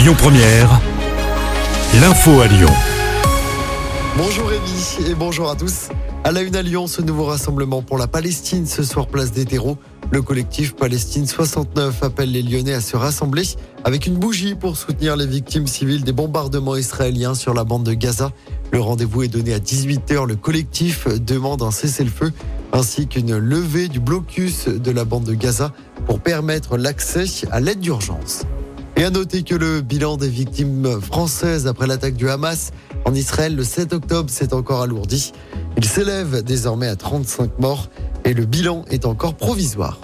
Lyon Première, l'info à Lyon. Bonjour Rémi et bonjour à tous. À la une à Lyon, ce nouveau rassemblement pour la Palestine ce soir place des terreaux. Le collectif Palestine 69 appelle les Lyonnais à se rassembler avec une bougie pour soutenir les victimes civiles des bombardements israéliens sur la bande de Gaza. Le rendez-vous est donné à 18h. Le collectif demande un cessez-le-feu ainsi qu'une levée du blocus de la bande de Gaza pour permettre l'accès à l'aide d'urgence. Et à noter que le bilan des victimes françaises après l'attaque du Hamas en Israël le 7 octobre s'est encore alourdi. Il s'élève désormais à 35 morts et le bilan est encore provisoire.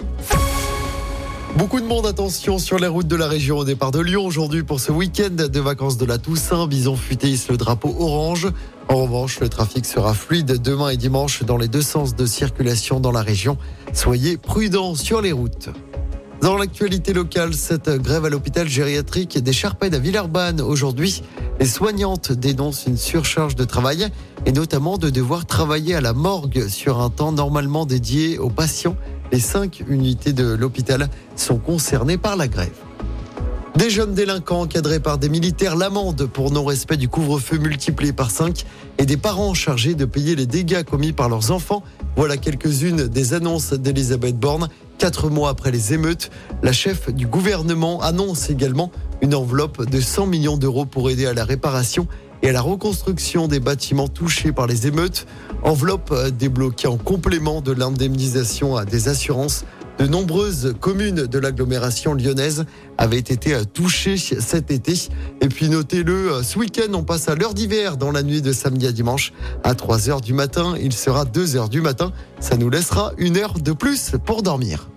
Beaucoup de monde, attention sur les routes de la région au départ de Lyon aujourd'hui pour ce week-end de vacances de la Toussaint. Bison futé le drapeau orange. En revanche, le trafic sera fluide demain et dimanche dans les deux sens de circulation dans la région. Soyez prudents sur les routes. Dans l'actualité locale, cette grève à l'hôpital gériatrique des Charpèdes à Villeurbanne aujourd'hui, les soignantes dénoncent une surcharge de travail et notamment de devoir travailler à la morgue sur un temps normalement dédié aux patients. Les cinq unités de l'hôpital sont concernées par la grève. Des jeunes délinquants encadrés par des militaires, l'amende pour non-respect du couvre-feu multiplié par 5 et des parents chargés de payer les dégâts commis par leurs enfants. Voilà quelques-unes des annonces d'Elisabeth Borne. Quatre mois après les émeutes, la chef du gouvernement annonce également une enveloppe de 100 millions d'euros pour aider à la réparation et à la reconstruction des bâtiments touchés par les émeutes. Enveloppe débloquée en complément de l'indemnisation à des assurances de nombreuses communes de l'agglomération lyonnaise avaient été touchées cet été. Et puis notez-le, ce week-end, on passe à l'heure d'hiver dans la nuit de samedi à dimanche. À 3 heures du matin, il sera 2 heures du matin. Ça nous laissera une heure de plus pour dormir.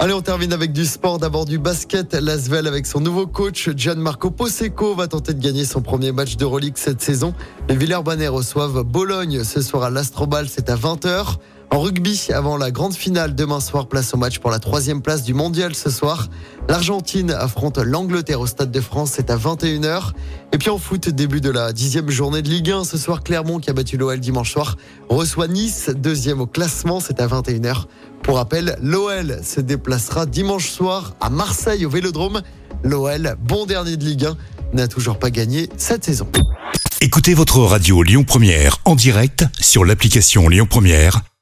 Allez, on termine avec du sport. D'abord du basket. L'Asvel avec son nouveau coach, Gianmarco Poseco, va tenter de gagner son premier match de Relique cette saison. Les Villers-Banais reçoivent Bologne ce soir à l'Astrobal. C'est à 20h. En rugby, avant la grande finale, demain soir, place au match pour la troisième place du mondial ce soir. L'Argentine affronte l'Angleterre au Stade de France, c'est à 21h. Et puis en foot, début de la dixième journée de Ligue 1. Ce soir, Clermont, qui a battu l'OL dimanche soir, reçoit Nice, deuxième au classement, c'est à 21h. Pour rappel, l'OL se déplacera dimanche soir à Marseille au Vélodrome. L'OL, bon dernier de Ligue 1, n'a toujours pas gagné cette saison. Écoutez votre radio Lyon Première en direct sur l'application Lyon Première,